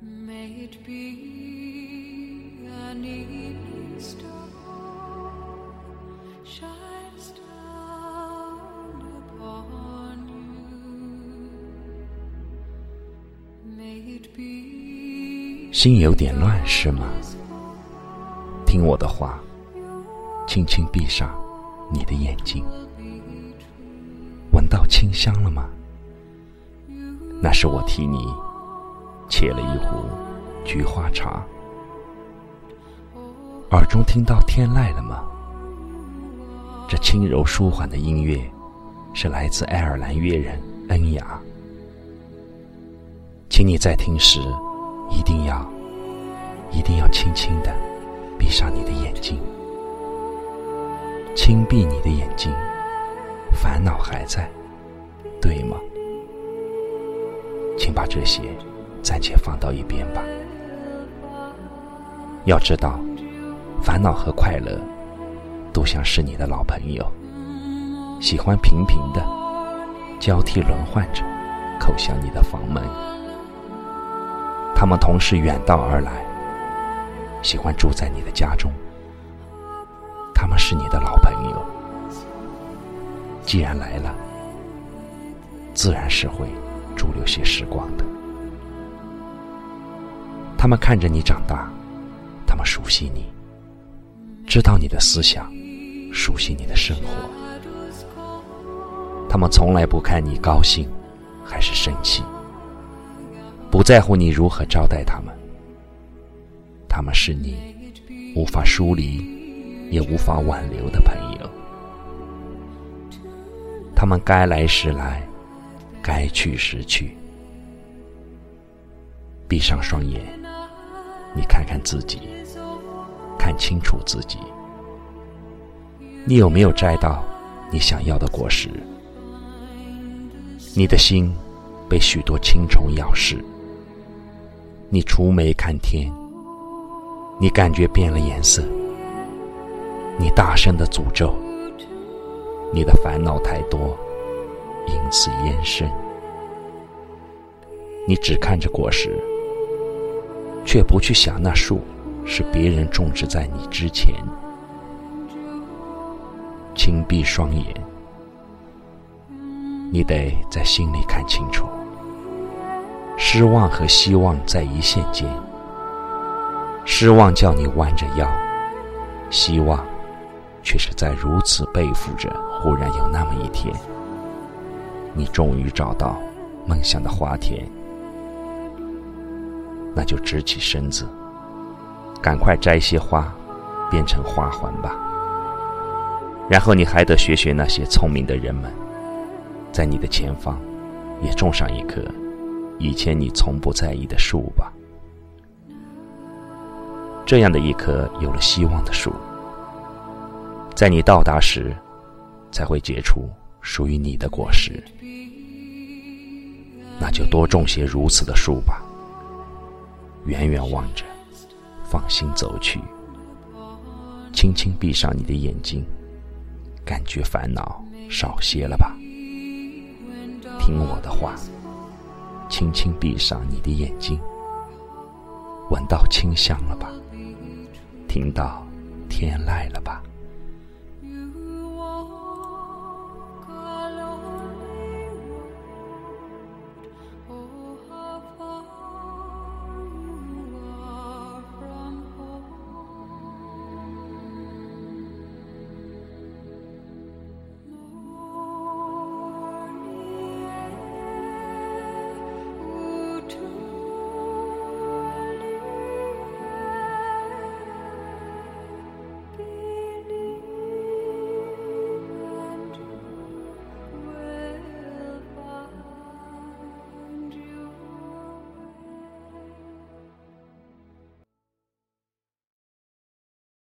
May it be an evening star shines down upon you. May it be 心有点乱是吗？听我的话，轻轻闭上你的眼睛。闻到清香了吗？那是我替你沏了一壶菊花茶。耳中听到天籁了吗？这轻柔舒缓的音乐，是来自爱尔兰乐人恩雅。请你在听时，一定要，一定要轻轻的闭上你的眼睛，轻闭你的眼睛，烦恼还在，对吗？请把这些暂且放到一边吧。要知道，烦恼和快乐都像是你的老朋友，喜欢频频的交替轮换着叩响你的房门。他们同是远道而来，喜欢住在你的家中。他们是你的老朋友，既然来了，自然是会。驻留些时光的，他们看着你长大，他们熟悉你，知道你的思想，熟悉你的生活。他们从来不看你高兴还是生气，不在乎你如何招待他们。他们是你无法疏离也无法挽留的朋友。他们该来时来。该去时去，闭上双眼，你看看自己，看清楚自己，你有没有摘到你想要的果实？你的心被许多青虫咬噬，你蹙眉看天，你感觉变了颜色，你大声的诅咒，你的烦恼太多。因此延伸，你只看着果实，却不去想那树是别人种植在你之前。轻闭双眼，你得在心里看清楚：失望和希望在一线间。失望叫你弯着腰，希望却是在如此背负着。忽然有那么一天。你终于找到梦想的花田，那就直起身子，赶快摘些花，变成花环吧。然后你还得学学那些聪明的人们，在你的前方也种上一棵以前你从不在意的树吧。这样的一棵有了希望的树，在你到达时，才会结出属于你的果实。那就多种些如此的树吧。远远望着，放心走去，轻轻闭上你的眼睛，感觉烦恼少些了吧？听我的话，轻轻闭上你的眼睛，闻到清香了吧？听到天籁了吧？